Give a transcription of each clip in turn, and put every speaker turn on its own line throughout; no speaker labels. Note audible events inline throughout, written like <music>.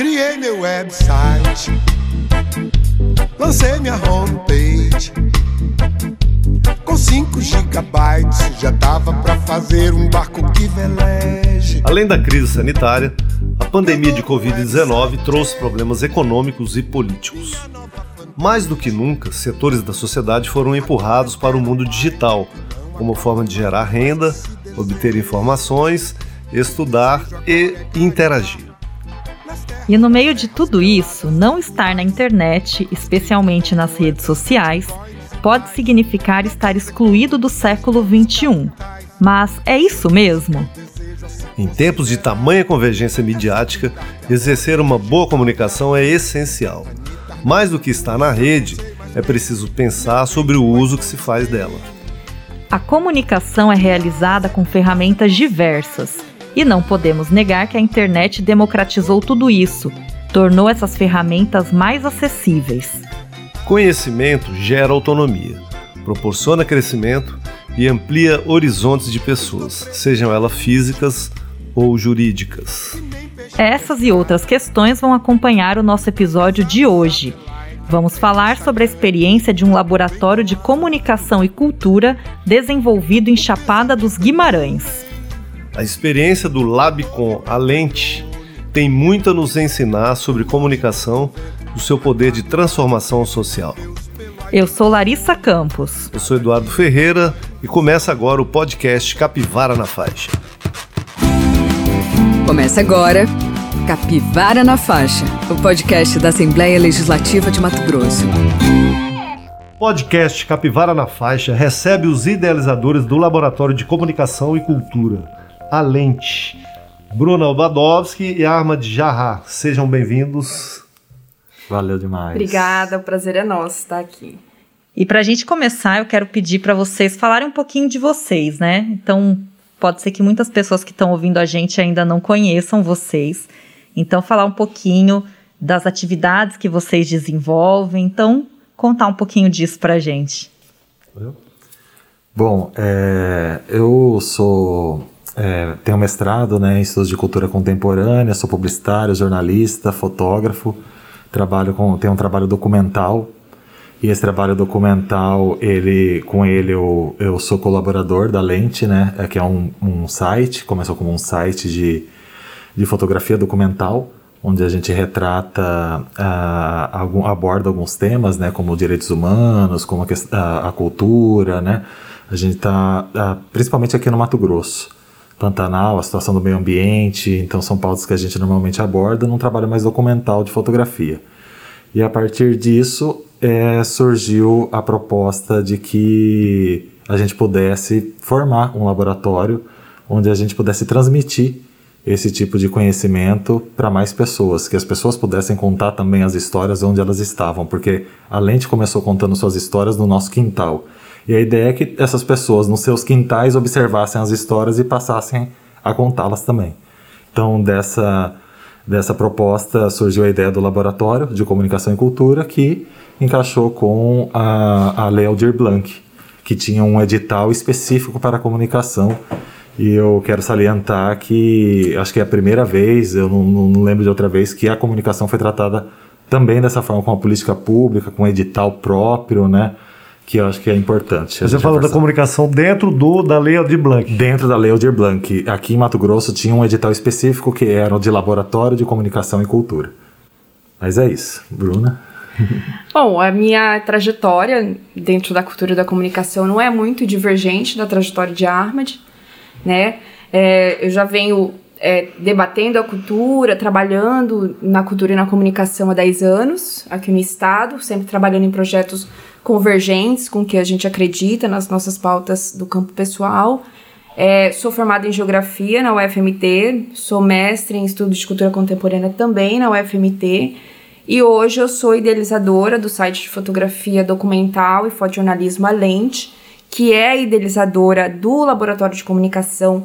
Criei meu website, lancei minha homepage. Com 5 gigabytes já dava pra fazer um barco que veleje.
Além da crise sanitária, a pandemia de Covid-19 trouxe problemas econômicos e políticos. Mais do que nunca, setores da sociedade foram empurrados para o mundo digital, como forma de gerar renda, obter informações, estudar e interagir.
E no meio de tudo isso, não estar na internet, especialmente nas redes sociais, pode significar estar excluído do século XXI. Mas é isso mesmo?
Em tempos de tamanha convergência midiática, exercer uma boa comunicação é essencial. Mais do que estar na rede, é preciso pensar sobre o uso que se faz dela.
A comunicação é realizada com ferramentas diversas, e não podemos negar que a internet democratizou tudo isso, tornou essas ferramentas mais acessíveis.
Conhecimento gera autonomia, proporciona crescimento e amplia horizontes de pessoas, sejam elas físicas ou jurídicas.
Essas e outras questões vão acompanhar o nosso episódio de hoje. Vamos falar sobre a experiência de um laboratório de comunicação e cultura desenvolvido em Chapada dos Guimarães.
A experiência do Labcom Alente tem muito a nos ensinar sobre comunicação e o seu poder de transformação social.
Eu sou Larissa Campos.
Eu sou Eduardo Ferreira e começa agora o podcast Capivara na Faixa.
Começa agora Capivara na Faixa, o podcast da Assembleia Legislativa de Mato Grosso.
Podcast Capivara na Faixa recebe os idealizadores do Laboratório de Comunicação e Cultura, a Lente, Bruna Obadowski e Arma de Jarrá. Sejam bem-vindos.
Valeu demais.
Obrigada, o prazer é nosso estar aqui.
E para a gente começar, eu quero pedir para vocês falarem um pouquinho de vocês, né? Então, pode ser que muitas pessoas que estão ouvindo a gente ainda não conheçam vocês. Então, falar um pouquinho das atividades que vocês desenvolvem. Então, contar um pouquinho disso para a gente.
Bom, é, eu sou é, tenho mestrado né, em estudos de cultura contemporânea, sou publicitário, jornalista, fotógrafo, trabalho com, tenho um trabalho documental e esse trabalho documental, ele, com ele eu, eu sou colaborador da Lente, né, é, que é um, um site, começou como um site de de fotografia documental, onde a gente retrata, uh, algum, aborda alguns temas, né, como direitos humanos, como a, a, a cultura, né. A gente está, uh, principalmente aqui no Mato Grosso, Pantanal, a situação do meio ambiente, então são pautas que a gente normalmente aborda num trabalho mais documental de fotografia. E a partir disso é, surgiu a proposta de que a gente pudesse formar um laboratório onde a gente pudesse transmitir esse tipo de conhecimento para mais pessoas, que as pessoas pudessem contar também as histórias onde elas estavam, porque a Lente começou contando suas histórias no nosso quintal. E a ideia é que essas pessoas nos seus quintais observassem as histórias e passassem a contá-las também. Então, dessa, dessa proposta surgiu a ideia do Laboratório de Comunicação e Cultura, que encaixou com a, a Lei Aldir Blanc, que tinha um edital específico para a comunicação e eu quero salientar que acho que é a primeira vez, eu não, não, lembro de outra vez, que a comunicação foi tratada também dessa forma, com a política pública, com um edital próprio, né? Que eu acho que é importante.
Você falou da comunicação dentro do, da Lei Aldir Blanc.
Dentro da Lei Aldir Blanc. Aqui em Mato Grosso tinha um edital específico que era o de Laboratório de Comunicação e Cultura. Mas é isso. Bruna? <laughs>
Bom, a minha trajetória dentro da cultura e da comunicação não é muito divergente da trajetória de Armad né? É, eu já venho é, debatendo a cultura, trabalhando na cultura e na comunicação há 10 anos aqui no estado, sempre trabalhando em projetos convergentes com o que a gente acredita nas nossas pautas do campo pessoal. É, sou formada em Geografia na UFMT, sou mestre em Estudos de Cultura Contemporânea também na UFMT, e hoje eu sou idealizadora do site de fotografia documental e fotojornalismo A Lente, que é idealizadora do Laboratório de Comunicação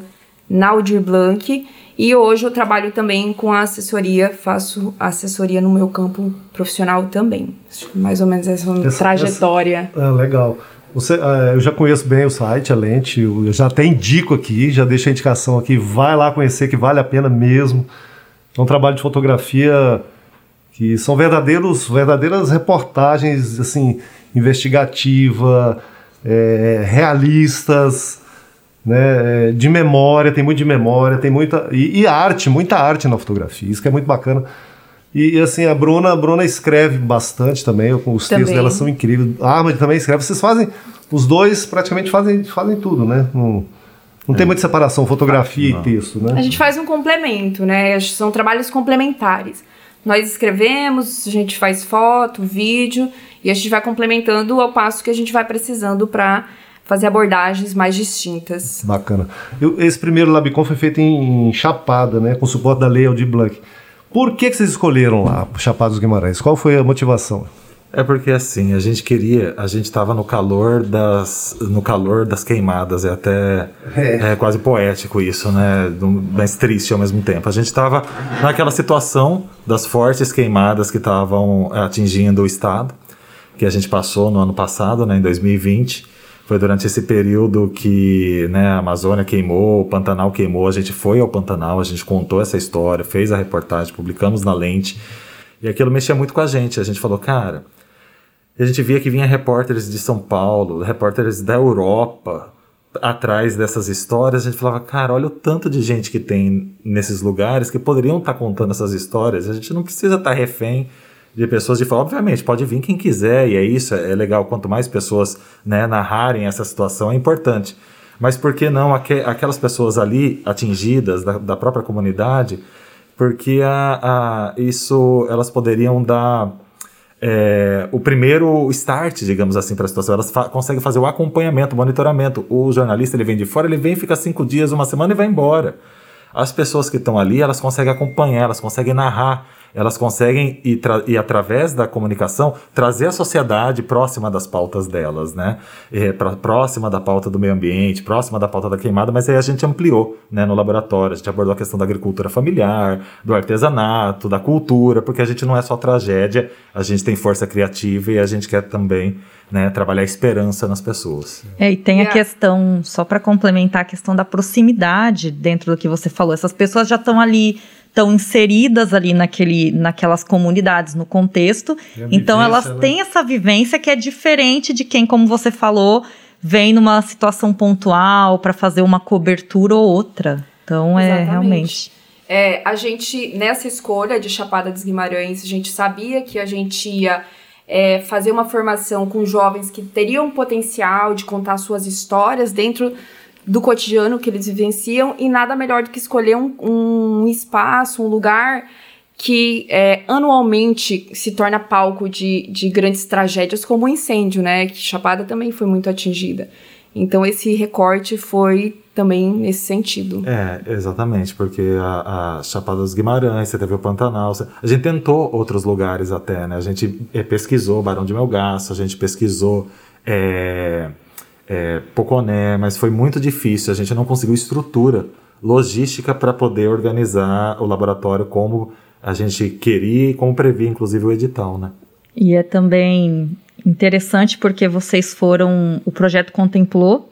na Aldir Blanc. E hoje eu trabalho também com a assessoria, faço assessoria no meu campo profissional também. Mais ou menos essa, essa trajetória.
Essa, é, legal. Você, uh, eu já conheço bem o site, a Lente, eu já até indico aqui, já deixo a indicação aqui, vai lá conhecer que vale a pena mesmo. É um trabalho de fotografia que são verdadeiros, verdadeiras reportagens assim investigativa, é, realistas, né, é, de memória, tem muito de memória, tem muita e, e, arte, muita arte na fotografia, isso que é muito bacana. E, e assim, a Bruna, a Bruna escreve bastante também, os também. textos dela são incríveis. A Armand também escreve, vocês fazem, os dois praticamente fazem, fazem tudo, né? Não, não é. tem muita separação, fotografia não. e texto, né?
A gente faz um complemento, né? São trabalhos complementares. Nós escrevemos, a gente faz foto, vídeo e a gente vai complementando ao passo que a gente vai precisando para fazer abordagens mais distintas.
Bacana. Eu, esse primeiro Labicon foi feito em, Chapada, né, com suporte da Lei Aldir Blanc. Por que, que vocês escolheram lá Chapada dos Guimarães? Qual foi a motivação?
É porque assim, a gente queria, a gente estava no calor das no calor das queimadas, é até é. é quase poético isso, né? Mas triste ao mesmo tempo. A gente estava naquela situação das fortes queimadas que estavam atingindo o estado, que a gente passou no ano passado, né, em 2020. Foi durante esse período que né, a Amazônia queimou, o Pantanal queimou. A gente foi ao Pantanal, a gente contou essa história, fez a reportagem, publicamos na lente. E aquilo mexia muito com a gente. A gente falou, cara, a gente via que vinha repórteres de São Paulo, repórteres da Europa atrás dessas histórias. A gente falava, cara, olha o tanto de gente que tem nesses lugares que poderiam estar tá contando essas histórias. A gente não precisa estar tá refém de pessoas de fora. Obviamente, pode vir quem quiser, e é isso, é legal. Quanto mais pessoas né, narrarem essa situação, é importante. Mas por que não aquelas pessoas ali atingidas da, da própria comunidade? Porque a, a, isso elas poderiam dar é, o primeiro start, digamos assim, para a situação. Elas fa conseguem fazer o acompanhamento, o monitoramento. O jornalista ele vem de fora, ele vem, fica cinco dias, uma semana e vai embora. As pessoas que estão ali, elas conseguem acompanhar, elas conseguem narrar elas conseguem, e, e através da comunicação, trazer a sociedade próxima das pautas delas, né? É, pra, próxima da pauta do meio ambiente, próxima da pauta da queimada, mas aí a gente ampliou né, no laboratório, a gente abordou a questão da agricultura familiar, do artesanato, da cultura, porque a gente não é só tragédia, a gente tem força criativa e a gente quer também né, trabalhar esperança nas pessoas.
É, e tem a questão, só para complementar a questão da proximidade dentro do que você falou, essas pessoas já estão ali estão inseridas ali naquele, naquelas comunidades, no contexto. Então elas né? têm essa vivência que é diferente de quem, como você falou, vem numa situação pontual para fazer uma cobertura ou outra. Então é Exatamente. é realmente.
É, a gente, nessa escolha de Chapada dos Guimarães, a gente sabia que a gente ia é, fazer uma formação com jovens que teriam potencial de contar suas histórias dentro do cotidiano que eles vivenciam e nada melhor do que escolher um, um espaço, um lugar que é, anualmente se torna palco de, de grandes tragédias, como o incêndio, né? Que Chapada também foi muito atingida. Então esse recorte foi também nesse sentido.
É, exatamente, porque a, a Chapada dos Guimarães, você teve o Pantanal, a gente tentou outros lugares até, né? A gente é, pesquisou Barão de Melgaço, a gente pesquisou é, é, Poconé, mas foi muito difícil. A gente não conseguiu estrutura logística para poder organizar o laboratório como a gente queria e como previa, inclusive, o edital, né?
E é também interessante porque vocês foram, o projeto contemplou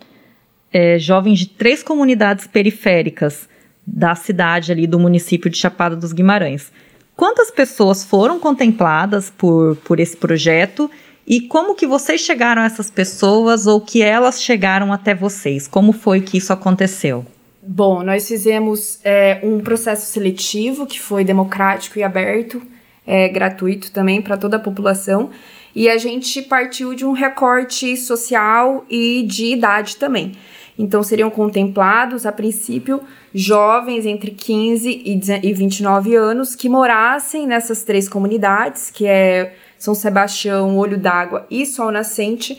é, jovens de três comunidades periféricas da cidade ali do município de Chapada dos Guimarães. Quantas pessoas foram contempladas por, por esse projeto e como que vocês chegaram a essas pessoas ou que elas chegaram até vocês? Como foi que isso aconteceu?
Bom, nós fizemos é, um processo seletivo que foi democrático e aberto, é, gratuito também para toda a população. E a gente partiu de um recorte social e de idade também. Então seriam contemplados, a princípio, jovens entre 15 e 29 anos que morassem nessas três comunidades, que é são Sebastião, Olho d'Água e Sol Nascente,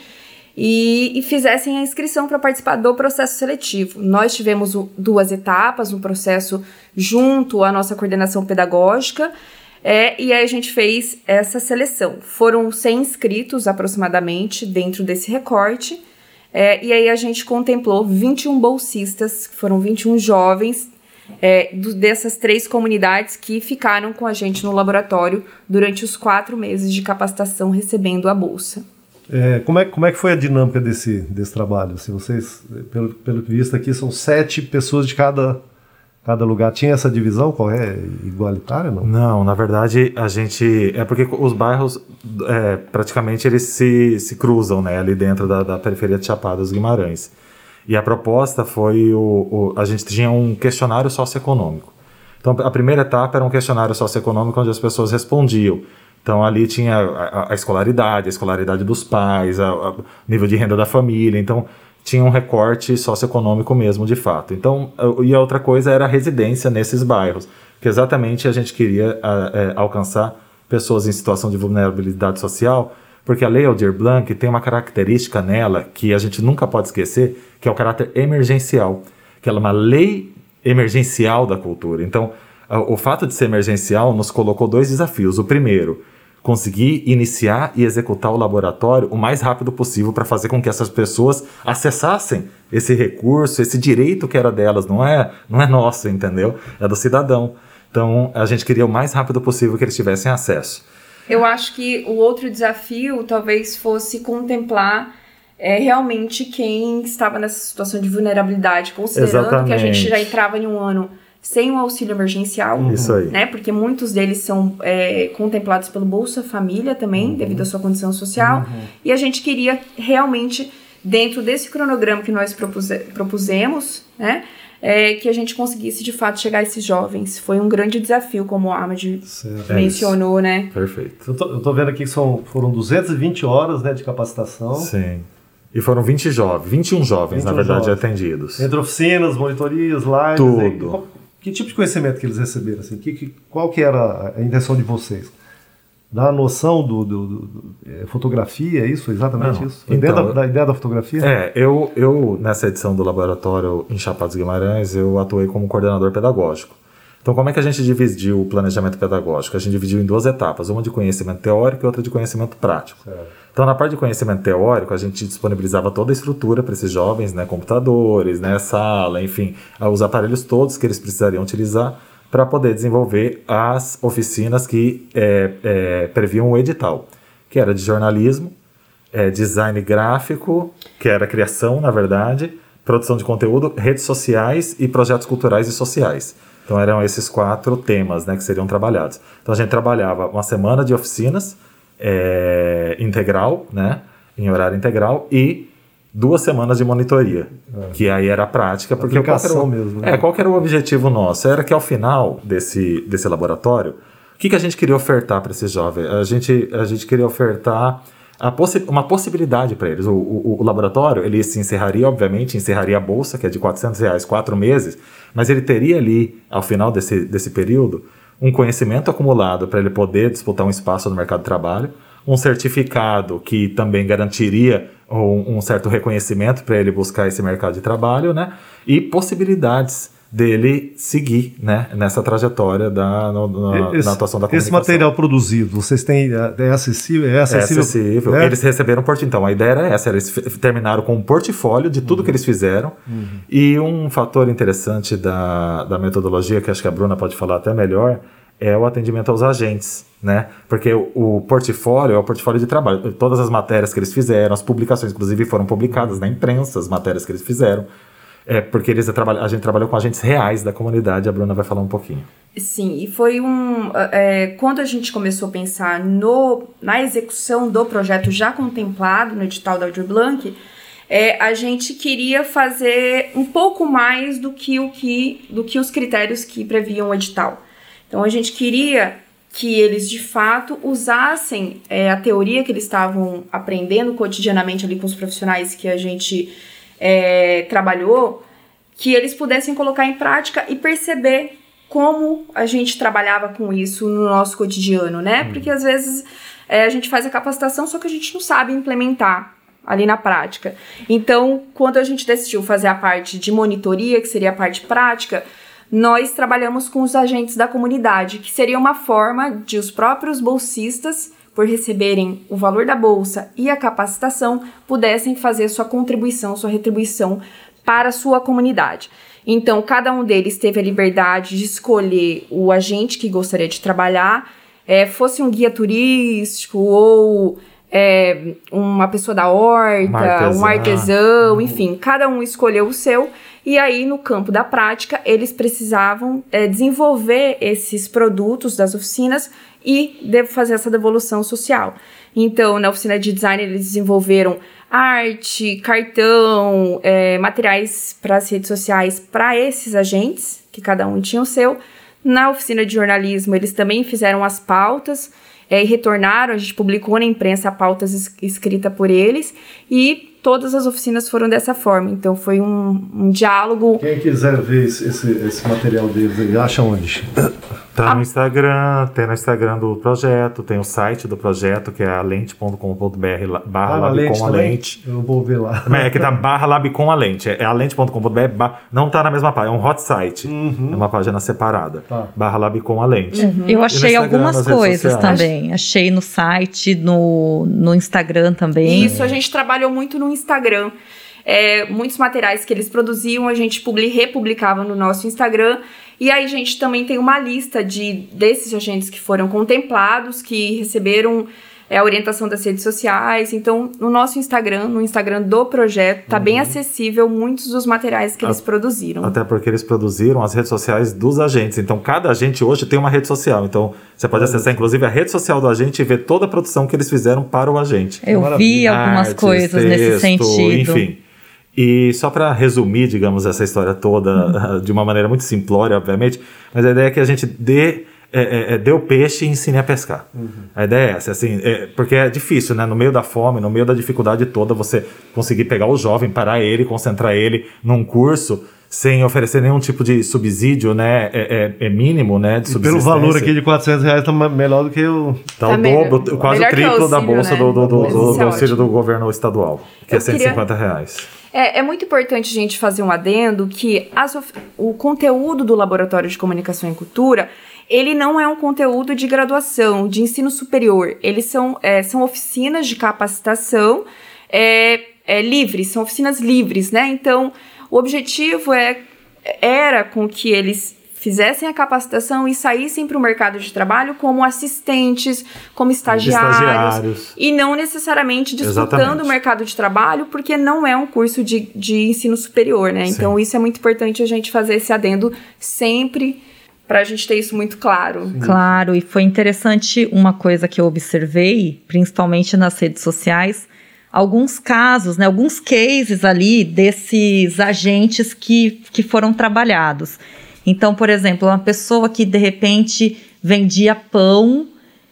e, e fizessem a inscrição para participar do processo seletivo. Nós tivemos duas etapas, um processo junto à nossa coordenação pedagógica, é, e aí a gente fez essa seleção. Foram 100 inscritos aproximadamente dentro desse recorte, é, e aí a gente contemplou 21 bolsistas, foram 21 jovens é, do, dessas três comunidades que ficaram com a gente no laboratório durante os quatro meses de capacitação recebendo a bolsa.
É, como, é, como é que foi a dinâmica desse, desse trabalho? Se vocês, pelo, pelo que visto aqui, são sete pessoas de cada, cada lugar tinha essa divisão qual é igualitária não
não na verdade a gente é porque os bairros é, praticamente eles se, se cruzam né ali dentro da, da periferia de Chapada dos Guimarães e a proposta foi o, o, a gente tinha um questionário socioeconômico então a primeira etapa era um questionário socioeconômico onde as pessoas respondiam então ali tinha a, a escolaridade, a escolaridade dos pais, o nível de renda da família. Então tinha um recorte socioeconômico mesmo, de fato. Então, e a outra coisa era a residência nesses bairros, que exatamente a gente queria é, alcançar pessoas em situação de vulnerabilidade social, porque a Lei Aldir Blanc tem uma característica nela que a gente nunca pode esquecer, que é o caráter emergencial, que ela é uma lei emergencial da cultura. Então, o fato de ser emergencial nos colocou dois desafios. O primeiro, conseguir iniciar e executar o laboratório o mais rápido possível para fazer com que essas pessoas acessassem esse recurso, esse direito que era delas, não é, não é nosso, entendeu? É do cidadão. Então, a gente queria o mais rápido possível que eles tivessem acesso.
Eu acho que o outro desafio talvez fosse contemplar é, realmente quem estava nessa situação de vulnerabilidade, considerando Exatamente. que a gente já entrava em um ano sem o auxílio emergencial.
Uhum. Isso aí.
Né? Porque muitos deles são é, contemplados pelo Bolsa Família também, uhum. devido à sua condição social. Uhum. E a gente queria realmente, dentro desse cronograma que nós propuse propusemos, né? É, que a gente conseguisse de fato chegar a esses jovens. Foi um grande desafio, como o Ahmed certo. mencionou, é né?
Perfeito.
Eu tô, eu tô, vendo aqui que são, foram 220 horas né, de capacitação.
Sim. E foram 20 jovens, 21 jovens, 21 na verdade, jovens. atendidos.
Entre oficinas, monitorias, lives.
Tudo.
Que tipo de conhecimento que eles receberam? Assim? Que, que, qual que era a intenção de vocês? Dar a noção do, do, do, do é, fotografia, é isso? Exatamente Não, isso? Então, ideia da, da, ideia da fotografia?
É, eu, eu, nessa edição do laboratório em Chapados Guimarães, eu atuei como coordenador pedagógico. Então, como é que a gente dividiu o planejamento pedagógico? A gente dividiu em duas etapas, uma de conhecimento teórico e outra de conhecimento prático. Certo. Então, na parte de conhecimento teórico, a gente disponibilizava toda a estrutura para esses jovens, né, computadores, né, sala, enfim, os aparelhos todos que eles precisariam utilizar para poder desenvolver as oficinas que é, é, previam o edital, que era de jornalismo, é, design gráfico, que era criação, na verdade, produção de conteúdo, redes sociais e projetos culturais e sociais. Então eram esses quatro temas né, que seriam trabalhados. Então a gente trabalhava uma semana de oficinas, é, integral, né? Em horário integral e duas semanas de monitoria, é. que aí era a prática, porque qual era, o, mesmo, né? é, qual era o objetivo nosso? Era que ao final desse, desse laboratório, o que, que a gente queria ofertar para esses jovens? A gente, a gente queria ofertar possi uma possibilidade para eles. O, o, o, laboratório, ele se encerraria, obviamente, encerraria a bolsa, que é de 400 reais, quatro meses, mas ele teria ali, ao final desse, desse período, um conhecimento acumulado para ele poder disputar um espaço no mercado de trabalho, um certificado que também garantiria um, um certo reconhecimento para ele buscar esse mercado de trabalho, né? E possibilidades dele seguir né, nessa trajetória da, na, esse, na atuação da comunicação.
Esse material produzido, vocês têm, é acessível? É acessível?
É acessível. É? Eles receberam, então, a ideia era essa, eles terminaram com um portfólio de tudo uhum. que eles fizeram uhum. e um fator interessante da, da metodologia, que acho que a Bruna pode falar até melhor, é o atendimento aos agentes, né? Porque o, o, portfólio é o portfólio de trabalho. Todas as matérias que eles fizeram, as publicações, inclusive, foram publicadas na imprensa, as matérias que eles fizeram. É, porque eles a gente trabalhou com agentes reais da comunidade, a Bruna vai falar um pouquinho.
Sim, e foi um. É, quando a gente começou a pensar no, na execução do projeto já contemplado no edital da Aldir Blanc, é, a gente queria fazer um pouco mais do que, o que, do que os critérios que previam o edital. Então a gente queria que eles de fato usassem é, a teoria que eles estavam aprendendo cotidianamente ali com os profissionais que a gente é, trabalhou, que eles pudessem colocar em prática e perceber como a gente trabalhava com isso no nosso cotidiano, né? Uhum. Porque às vezes é, a gente faz a capacitação, só que a gente não sabe implementar ali na prática. Então, quando a gente decidiu fazer a parte de monitoria, que seria a parte prática, nós trabalhamos com os agentes da comunidade, que seria uma forma de os próprios bolsistas por receberem o valor da bolsa e a capacitação, pudessem fazer sua contribuição, sua retribuição para a sua comunidade. Então, cada um deles teve a liberdade de escolher o agente que gostaria de trabalhar, é, fosse um guia turístico ou é, uma pessoa da horta, um artesão, um artesão enfim, cada um escolheu o seu E aí, no campo da prática, eles precisavam é, desenvolver esses produtos das oficinas e fazer essa devolução social. Então, na oficina de design, eles desenvolveram arte, cartão, é, materiais para as redes sociais para esses agentes, que cada um tinha o seu. Na oficina de jornalismo, eles também fizeram as pautas é, e retornaram. A gente publicou na imprensa pautas es escrita por eles e todas as oficinas foram dessa forma. Então foi um, um diálogo.
Quem quiser ver esse, esse, esse material deles, ele acha onde?
Tá no Instagram, tem no Instagram do projeto, tem o site do projeto, que é a lente.com.br barra
Ah, na
lab
lente
com a lente.
Eu vou ver lá.
É que tá barra lab com a lente. É a lente.com.br, ba- não tá na mesma página, é um hot site. É uma página separada.
Tá.
Barra lab com a lente.
Eu achei algumas coisas
sociais.
também. Achei no site, no, no Instagram também.
Isso, a gente trabalhou muito no Instagram. É, muitos materiais que eles produziam, a gente publi, republicava no nosso Instagram. E aí a gente também tem uma lista de desses agentes que foram contemplados, que receberam é, a orientação das redes sociais. Então, no nosso Instagram, no Instagram do projeto, tá bem acessível muitos dos materiais que eles produziram.
Até porque eles produziram as redes sociais dos agentes. Então, cada agente hoje tem uma rede social. Então, você pode acessar, inclusive, a rede social do agente e ver toda a produção que eles fizeram para o agente.
Eu vi algumas
Artes,
coisas nesse
texto,
sentido.
Enfim. E só para resumir, digamos, essa história toda
Uhum.
de uma maneira muito simplória, obviamente, mas a ideia é que a gente dê, é, é, é, dê o peixe e ensine a pescar.
Uhum.
A ideia é essa, assim, é, porque é difícil, né? No meio da fome, no meio da dificuldade toda, você conseguir pegar o jovem, parar ele, concentrar ele num curso sem oferecer nenhum tipo de subsídio, né? É, é- é mínimo, né? De
pelo valor aqui de 400 reais tá melhor do que o.
Tá,
Tá
o
melhor-
dobro, quase o
melhor o
triplo da
auxílio,
bolsa
né?
do, do, do, do- do
é
auxílio do governo estadual, que é
Eu queria-
150 reais.
É, é muito importante a gente fazer um adendo que as o conteúdo do Laboratório de Comunicação e Cultura, ele não é um conteúdo de graduação, de ensino superior. Eles são, é, são oficinas de capacitação é, é, livres, são oficinas livres, né? Então, o objetivo é, era com que eles fizessem a capacitação e saíssem para o mercado de trabalho como assistentes, como estagiários,
Estagiários.
e não necessariamente disputando
Exatamente.
o mercado de trabalho, porque não é um curso de, de ensino superior, né? Então, isso é muito importante a gente fazer esse adendo sempre para a gente ter isso muito claro.
Claro, e foi interessante uma coisa que eu observei, principalmente nas redes sociais, alguns casos, né, alguns cases ali desses agentes que, que foram trabalhados. Então, por exemplo, uma pessoa que de repente vendia pão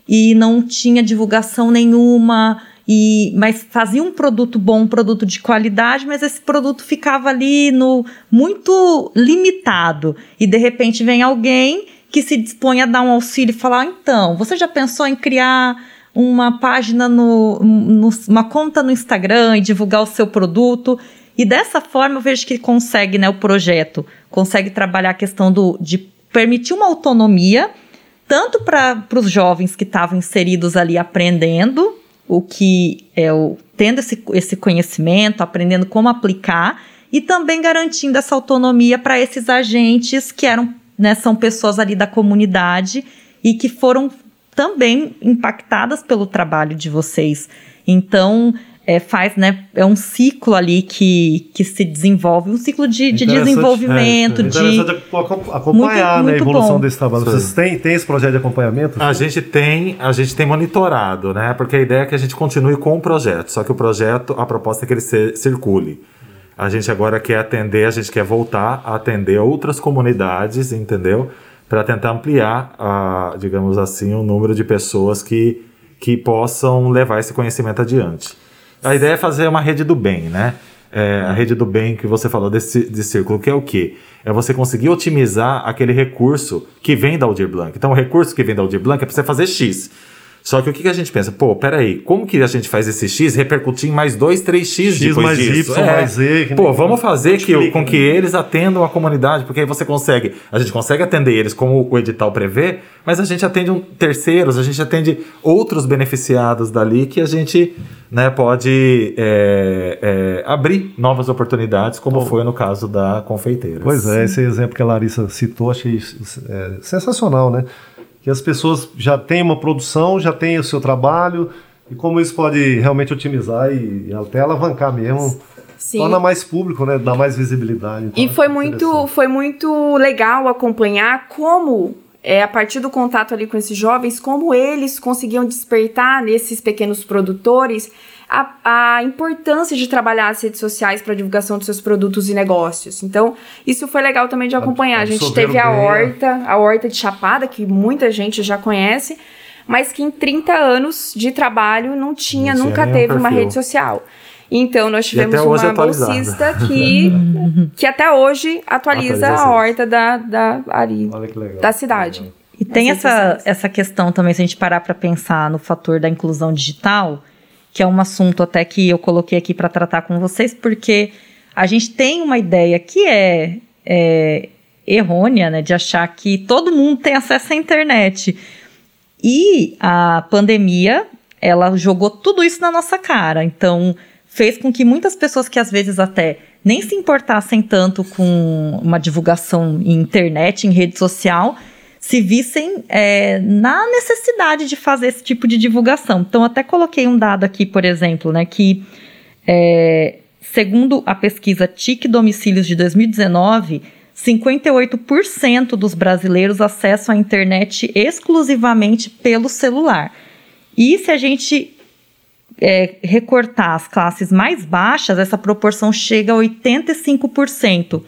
e não tinha divulgação nenhuma, e, mas fazia um produto bom, um produto de qualidade, mas esse produto ficava ali no muito limitado. E de repente vem alguém que se dispõe a dar um auxílio e falar: "Ah, então, você já pensou em criar uma página no, no- uma conta no Instagram e divulgar o seu produto? E dessa forma eu vejo que consegue, né, o projeto consegue trabalhar a questão do, de permitir uma autonomia tanto para os jovens que estavam inseridos ali aprendendo o que é o tendo esse, esse conhecimento, aprendendo como aplicar e também garantindo essa autonomia para esses agentes que eram, né, são pessoas ali da comunidade e que foram também impactadas pelo trabalho de vocês. Então, é, faz, né, é um ciclo ali que, que se desenvolve, um ciclo de, de desenvolvimento,
É
de...
interessante acom- acompanhar
Muito-
né, a
muito
evolução
bom.
desse trabalho. Vocês têm, têm esse projeto de acompanhamento?
A gente tem, a gente tem monitorado, né? Porque a ideia é que a gente continue com o projeto. Só que o projeto, a proposta é que ele se- circule. A gente agora quer atender, a gente quer voltar a atender outras comunidades, entendeu? Para tentar ampliar, a, digamos assim, o número de pessoas que, que possam levar esse conhecimento adiante. A ideia é fazer uma rede do bem, né? É, a rede do bem que você falou desse, desse círculo, que é o quê? É você conseguir otimizar aquele recurso que vem da Aldir Blanc. Então, o recurso que vem da Aldir Blanc é para você fazer X. Só que o que, que a gente pensa? Pô, peraí, como que a gente faz esse X repercutir em mais dois, três X,
X
depois
mais
disso?
Y mais Z,
Pô, vamos fazer que, com que
né?
eles atendam a comunidade, porque aí você consegue, a gente consegue atender eles como o edital prevê, mas a gente atende um, terceiros, a gente atende outros beneficiados dali que a gente né, pode é, é, abrir novas oportunidades, como foi no caso da confeiteira.
Pois é, esse exemplo que a Larissa citou, achei é, sensacional, né? Que as pessoas já têm uma produção, já têm o seu trabalho, e como isso pode realmente otimizar e, e até alavancar mesmo
Sim.
torna mais público, né? Dá mais visibilidade. Então
E foi
é
muito, foi muito legal acompanhar como, é, a partir do contato ali com esses jovens, como eles conseguiam despertar nesses pequenos produtores a, a importância de trabalhar as redes sociais para divulgação dos seus produtos e negócios. Então, isso foi legal também de acompanhar. A gente teve a
né?
horta, a horta de Chapada, que muita gente já conhece, mas que em 30 anos de trabalho não tinha,
Não
nunca teve uma rede social. Então, nós tivemos uma bolsista <laughs> que, que até hoje atualiza
Atualiza
a horta da, da, ali,
Olha que legal.
da cidade.
E tem essa, essa questão também, se a gente parar para pensar no fator da inclusão digital, que é um assunto até que eu coloquei aqui para tratar com vocês, porque a gente tem uma ideia que é, é errônea, né, de achar que todo mundo tem acesso à internet. E a pandemia, ela jogou tudo isso na nossa cara. Então, fez com que muitas pessoas que às vezes até nem se importassem tanto com uma divulgação em internet, em rede social, se vissem é, na necessidade de fazer esse tipo de divulgação. Então, até coloquei um dado aqui, por exemplo, né, que é, segundo a pesquisa TIC Domicílios de 2019, 58% dos brasileiros acessam a internet exclusivamente pelo celular. E se a gente é, recortar as classes mais baixas, essa proporção chega a 85%.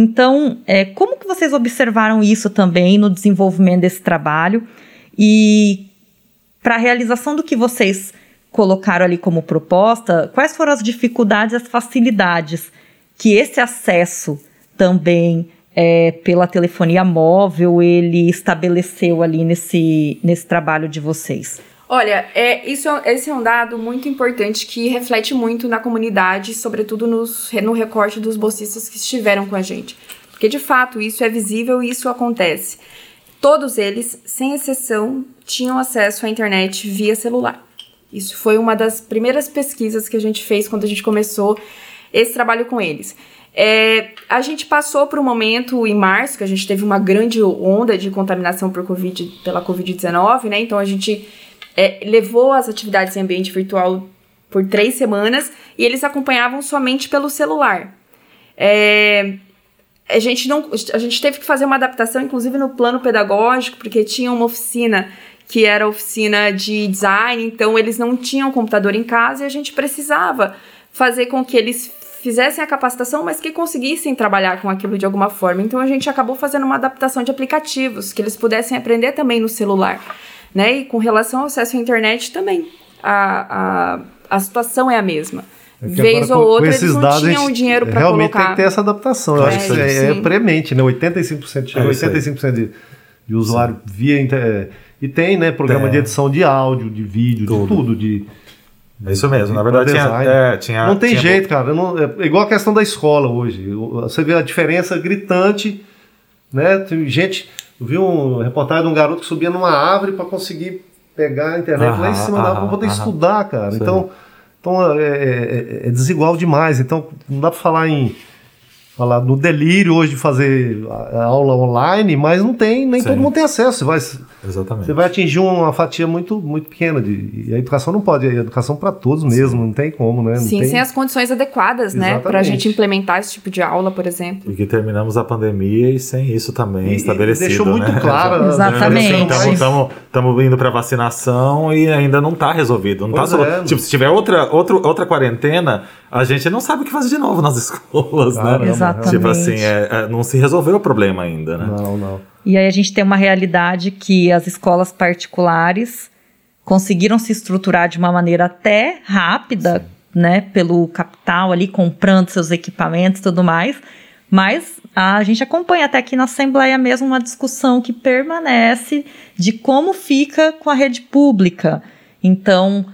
Então, é, como que vocês observaram isso também no desenvolvimento desse trabalho? E para a realização do que vocês colocaram ali como proposta, quais foram as dificuldades as facilidades que esse acesso também é, pela telefonia móvel ele estabeleceu ali nesse, nesse trabalho de vocês?
Olha, é, isso, é- esse é um dado muito importante que reflete muito na comunidade, sobretudo nos, no recorte dos bolsistas que estiveram com a gente. Porque, de fato, isso é visível e isso acontece. Todos eles, sem exceção, tinham acesso à internet via celular. Isso foi uma das primeiras pesquisas que a gente fez quando a gente começou esse trabalho com eles. É, a gente passou por um momento em março, que a gente teve uma grande onda de contaminação por COVID, pela Covid-19, né? Então a gente é, levou as atividades em ambiente virtual por três semanas e eles acompanhavam somente pelo celular. É, a gente não, a gente teve que fazer uma adaptação, inclusive no plano pedagógico, porque tinha uma oficina que era oficina de design, então eles não tinham computador em casa e a gente precisava fazer com que eles fizessem a capacitação, mas que conseguissem trabalhar com aquilo de alguma forma. Então a gente acabou fazendo uma adaptação de aplicativos que eles pudessem aprender também no celular, né? E com relação ao acesso à internet também, a, a, a situação é a mesma.
É
Vez
agora,
ou
com- com
outra, eles
esses
não
dados,
tinham dinheiro para
Realmente
colocar.
tem que ter essa adaptação. Eu
É,
acho que isso é,
sim.
é premente, né? 85% chega
É isso aí.
85% de, de usuário via internet. E tem, né, programa de edição de áudio, de vídeo,
Tudo.
de tudo. De,
É isso mesmo. Na verdade, tinha, é, tinha.
não tem
tinha-
jeito, cara. não- é igual a questão da escola hoje. Você vê a diferença gritante, né? Tem gente. Eu vi uma reportagem de um garoto que subia numa árvore para conseguir pegar a internet lá em cima da árvore para poder
aham,
estudar, cara.
Sim.
Então, então é, é- é desigual demais. Então, não dá para falar em falar no delírio hoje de fazer aula online, mas não tem, nem
Sim.
todo mundo tem acesso. Você vai,
Exatamente.
você vai atingir uma fatia muito, muito pequena. De, e a educação não pode, a educação para todos mesmo, não tem como, né? Não
Sim,
tem...
sem as condições adequadas, né? Pra
Exatamente.
gente implementar esse tipo de aula, por exemplo.
E que terminamos a pandemia e sem isso também
E-
estabelecido.
deixou muito
né?
claro, né? <laughs>
Exatamente.
Estamos indo para vacinação e ainda não está resolvido. Não tá
Pois
só-
é.
Tipo, se tiver outra, outro, outra quarentena, a gente não sabe o que fazer de novo nas <laughs> escolas,
Caramba,
né?
Exatamente.
Tipo assim, é- é, não se resolveu o problema ainda, né?
Não, não.
E aí a gente tem uma realidade que as escolas particulares conseguiram se estruturar de uma maneira até rápida, né, pelo capital ali comprando seus equipamentos e tudo mais, mas a gente acompanha até aqui na Assembleia mesmo uma discussão que permanece de como fica com a rede pública. Então,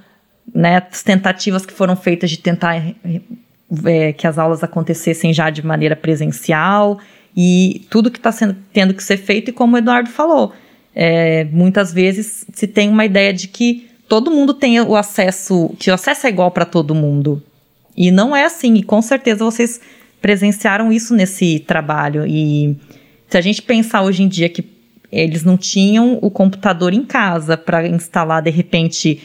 né, as tentativas que foram feitas de tentar é, que as aulas acontecessem já de maneira presencial e tudo que está tendo que ser feito e como o Eduardo falou, é, muitas vezes se tem uma ideia de que todo mundo tem o acesso, que o acesso é igual para todo mundo e não é assim. E com certeza vocês presenciaram isso nesse trabalho e se a gente pensar hoje em dia que eles não tinham o computador em casa para instalar de repente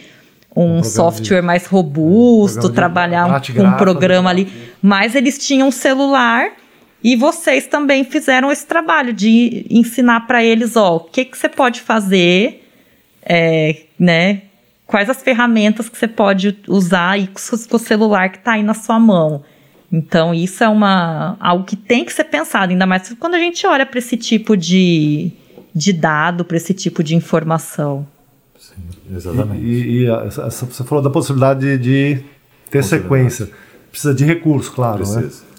um,
Um
software
de-
mais robusto, trabalhar um-
bate
com um programa
né?
ali. Mas eles tinham um celular e vocês também fizeram esse trabalho de ensinar para eles, ó, o que, que você pode fazer, é, né? Quais as ferramentas que você pode usar aí com o com o celular que está aí na sua mão. Então, isso é uma, algo que tem que ser pensado, ainda mais quando a gente olha para esse tipo de, de dado, para esse tipo de informação.
Exatamente.
E, e essa- essa- você falou da possibilidade de, ter sequência. Precisa de recurso, claro, né?
Precisa.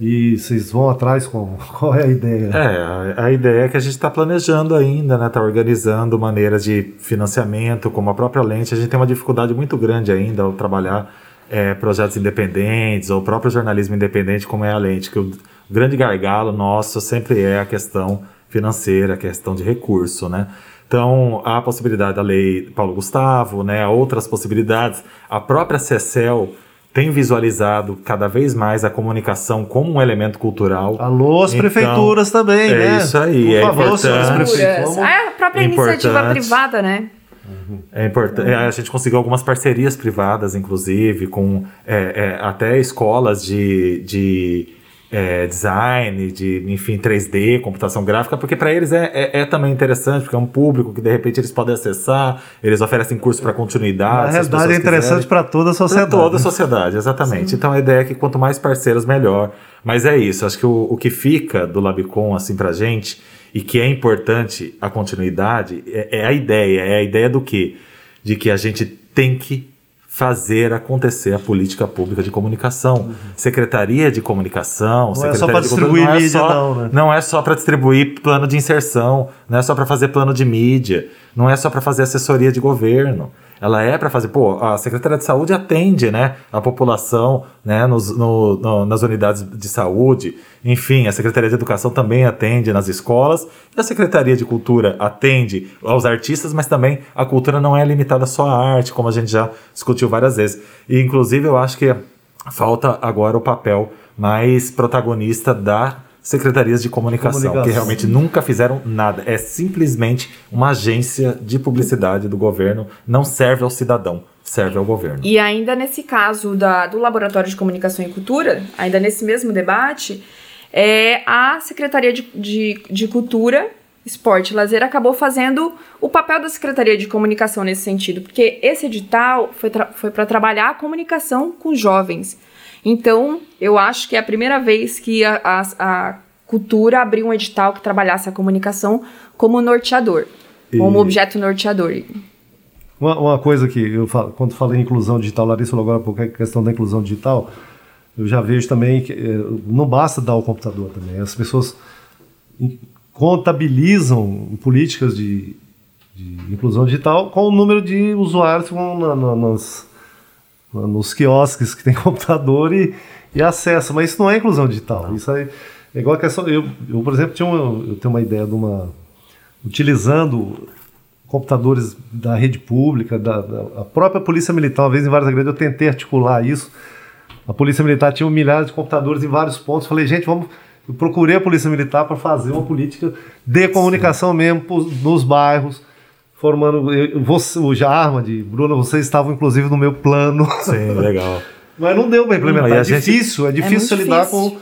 E vocês vão atrás com <laughs> qual é a ideia?
É, a, a ideia é que a gente está planejando ainda, né? Está organizando maneiras de financiamento, como a própria lente. A gente tem uma dificuldade muito grande ainda ao trabalhar é, projetos independentes ou o próprio jornalismo independente, como é a lente, que o grande gargalo nosso sempre é a questão financeira, a questão de recurso, né? Então, há a possibilidade da lei Paulo Gustavo, né? Outras possibilidades. A própria CECEL tem visualizado cada vez mais a comunicação como um elemento cultural.
Alô, as
Então,
prefeituras também,
é
né?
isso aí,
Por
é
favor,
importante.
Ah, a própria
Importante.
iniciativa privada, né?
É importante. A gente conseguiu algumas parcerias privadas, inclusive, com é, é, até escolas de, de é, design, de enfim, 3D, computação gráfica, porque para eles é, é, é também interessante, porque é um público que de repente eles podem acessar, eles oferecem curso para continuidade.
Na realidade, é interessante para toda a
Para
sociedade.
toda a sociedade, exatamente. Então a ideia é que quanto mais parceiros, melhor. Mas é isso, acho que o, o que fica do Labicon, assim, pra gente, e que é importante a continuidade, é, é a ideia. É a ideia do quê? De que a gente tem que fazer acontecer a política pública de comunicação. Secretaria de Comunicação,
Uhum. Não é
Secretaria
só pra
de Cultura,
distribuir
não é
mídia,
só-
não, né?
não é só para distribuir plano de inserção, não é só para fazer plano de mídia, não é só para fazer assessoria de governo. Ela é para fazer, pô, a Secretaria de Saúde atende, né, a população, né, nos, no- no- nas unidades de saúde. Enfim, a Secretaria de Educação também atende nas escolas. E a Secretaria de Cultura atende aos artistas, mas também a cultura não é limitada só à arte, como a gente já discutiu várias vezes. E, inclusive, eu acho que falta agora o papel mais protagonista da secretarias de comunicação,
Comunicação.
que realmente nunca fizeram nada. É simplesmente uma agência de publicidade do governo, não serve ao cidadão, serve ao governo.
E ainda nesse caso da, do Laboratório de Comunicação e Cultura, ainda nesse mesmo debate, é, a Secretaria de, de, de Cultura, Esporte e Lazer acabou fazendo o papel da Secretaria de Comunicação nesse sentido, porque esse edital foi, tra- foi para trabalhar a comunicação com jovens. Então, eu acho que é a primeira vez que a, a, a cultura abriu um edital que trabalhasse a comunicação como norteador, como
E-
objeto norteador.
Uma, uma coisa que eu falo, quando falei em inclusão digital, Larissa falou agora há pouco a questão da inclusão digital, eu já vejo também que eh, não basta dar o computador também. As pessoas contabilizam políticas de, de inclusão digital com o número de usuários que vão na- na- nas, na- nos quiosques que tem <laughs> computador e, e acesso. Mas isso não é inclusão digital. Isso aí é igual a questão. Eu, eu por exemplo, tinha uma, eu tenho uma ideia de uma. utilizando computadores da rede pública, da, da- a própria Polícia Militar, uma vez em várias igrejas, eu tentei articular isso. A Polícia Militar tinha milhares de computadores em vários pontos. Falei, gente, vamos. Eu procurei a Polícia Militar para fazer uma política de comunicação mesmo pros- nos bairros, formando. eu- Você, o Jarmad, Bruna, vocês estavam inclusive no meu plano.
Sim, legal. <laughs>
Mas não deu para implementar.
Não, a
é
gente-
difícil, é difícil lidar
difícil.
com,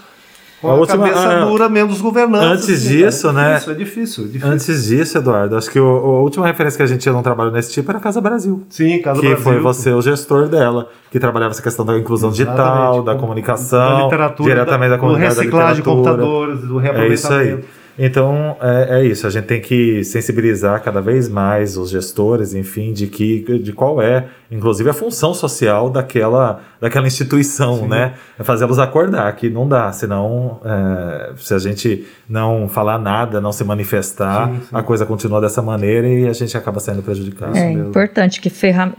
com
A
a,
última-
cabeça
a-
dura mesmo dos governantes.
Antes
assim,
disso, né?
É difícil, é difícil, é difícil.
Antes disso, Eduardo, acho que o- a última referência que a gente tinha num trabalho nesse tipo era a Casa Brasil.
Sim, Casa
que
Brasil.
foi você o gestor dela, que trabalhava essa questão da inclusão digital,
Exatamente,
da
com-
comunicação,
da literatura,
diretamente da,
do
comunidade da
reciclagem de computadores, do
É isso aí. Então, é, é isso. A gente tem que sensibilizar cada vez mais os gestores, enfim, de que de qual é, inclusive, a função social daquela, daquela instituição, né? É fazê-los acordar que não dá, senão, é, se a gente não falar nada, não se manifestar,
Sim, sim.
a coisa continua dessa maneira e a gente acaba sendo prejudicado.
É
mesmo.
importante que,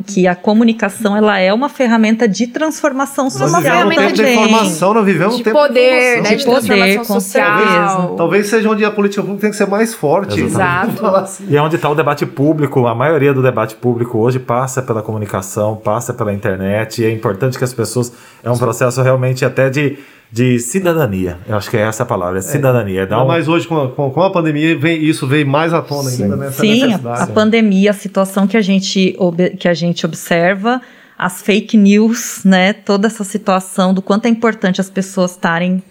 que a comunicação ela é uma ferramenta de transformação
Nós
social
vivemos um tempo de informação, nós vivemos um
de
tempo
poder, né,
de
de,
De poder,
social.
certeza.
Talvez seja onde a política pública tem que ser mais forte.
Exato.
Assim.
E é onde está o debate público. A maioria do debate público hoje passa pela comunicação, passa pela internet. E é importante que as pessoas. É um processo realmente até de de cidadania. Eu acho que é essa a palavra, é cidadania. Dá um...
Mas hoje, com a, com a pandemia, vem, isso veio mais à tona ainda, né?
Sim, a,
necessidade.
a pandemia, a situação que a gente, ob- que a gente observa, as fake news, né? Toda essa situação do quanto é importante as pessoas estarem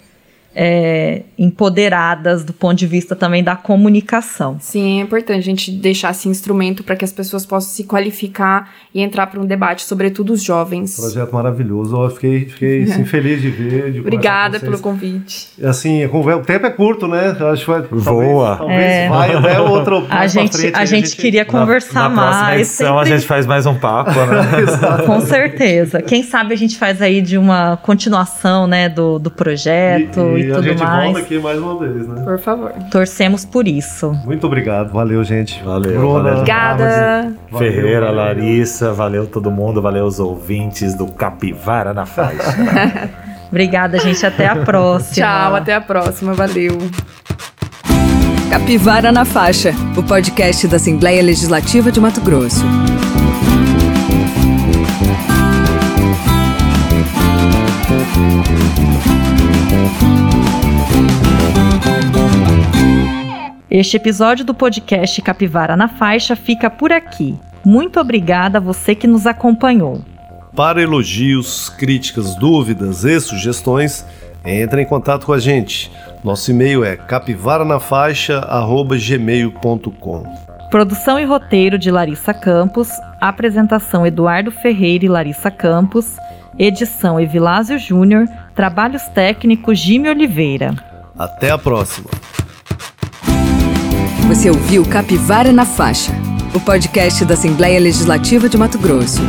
é, empoderadas do ponto de vista também da comunicação.
Sim, é importante a gente deixar esse instrumento para que as pessoas possam se qualificar e entrar para um debate, sobretudo os jovens.
Projeto maravilhoso. Eu fiquei, fiquei <laughs> assim, feliz de ver. De
Obrigada pelo convite.
Assim, a o tempo é curto, né? Eu acho que vai,
Voa.
Talvez, talvez
É.
vai até <laughs> outro.
A
mais pra
gente,
frente,
a
aí
gente queria
Na-
conversar
na próxima
mais.
edição a
sempre-
gente faz mais um papo, né? <laughs>
Com certeza. Quem sabe a gente faz aí de uma continuação, né, do, do projeto e,
e, a
tudo
gente
mais.
volta aqui mais uma vez, né?
Por favor.
Torcemos por isso.
Muito obrigado. Valeu, gente.
Valeu,
Bruna,
valeu.
Obrigada.
Valeu,
Ferreira,
valeu.
Larissa, valeu todo mundo, valeu os ouvintes do Capivara na Faixa. <laughs>
Obrigada, gente. Até a próxima.
Tchau, até a próxima. Valeu.
Capivara na Faixa, o podcast da Assembleia Legislativa de Mato Grosso.
Este episódio do podcast Capivara na Faixa fica por aqui. Muito obrigada a você que nos acompanhou.
Para elogios, críticas, dúvidas e sugestões, entre em contato com a gente. Nosso e-mail é capivaranafaixa.gmail.com
Produção e roteiro de Larissa Campos, apresentação Eduardo Ferreira e Larissa Campos, edição Evilásio Júnior, trabalhos técnicos Jimmy Oliveira.
Até a próxima!
Você ouviu Capivara na Faixa, o podcast da Assembleia Legislativa de Mato Grosso.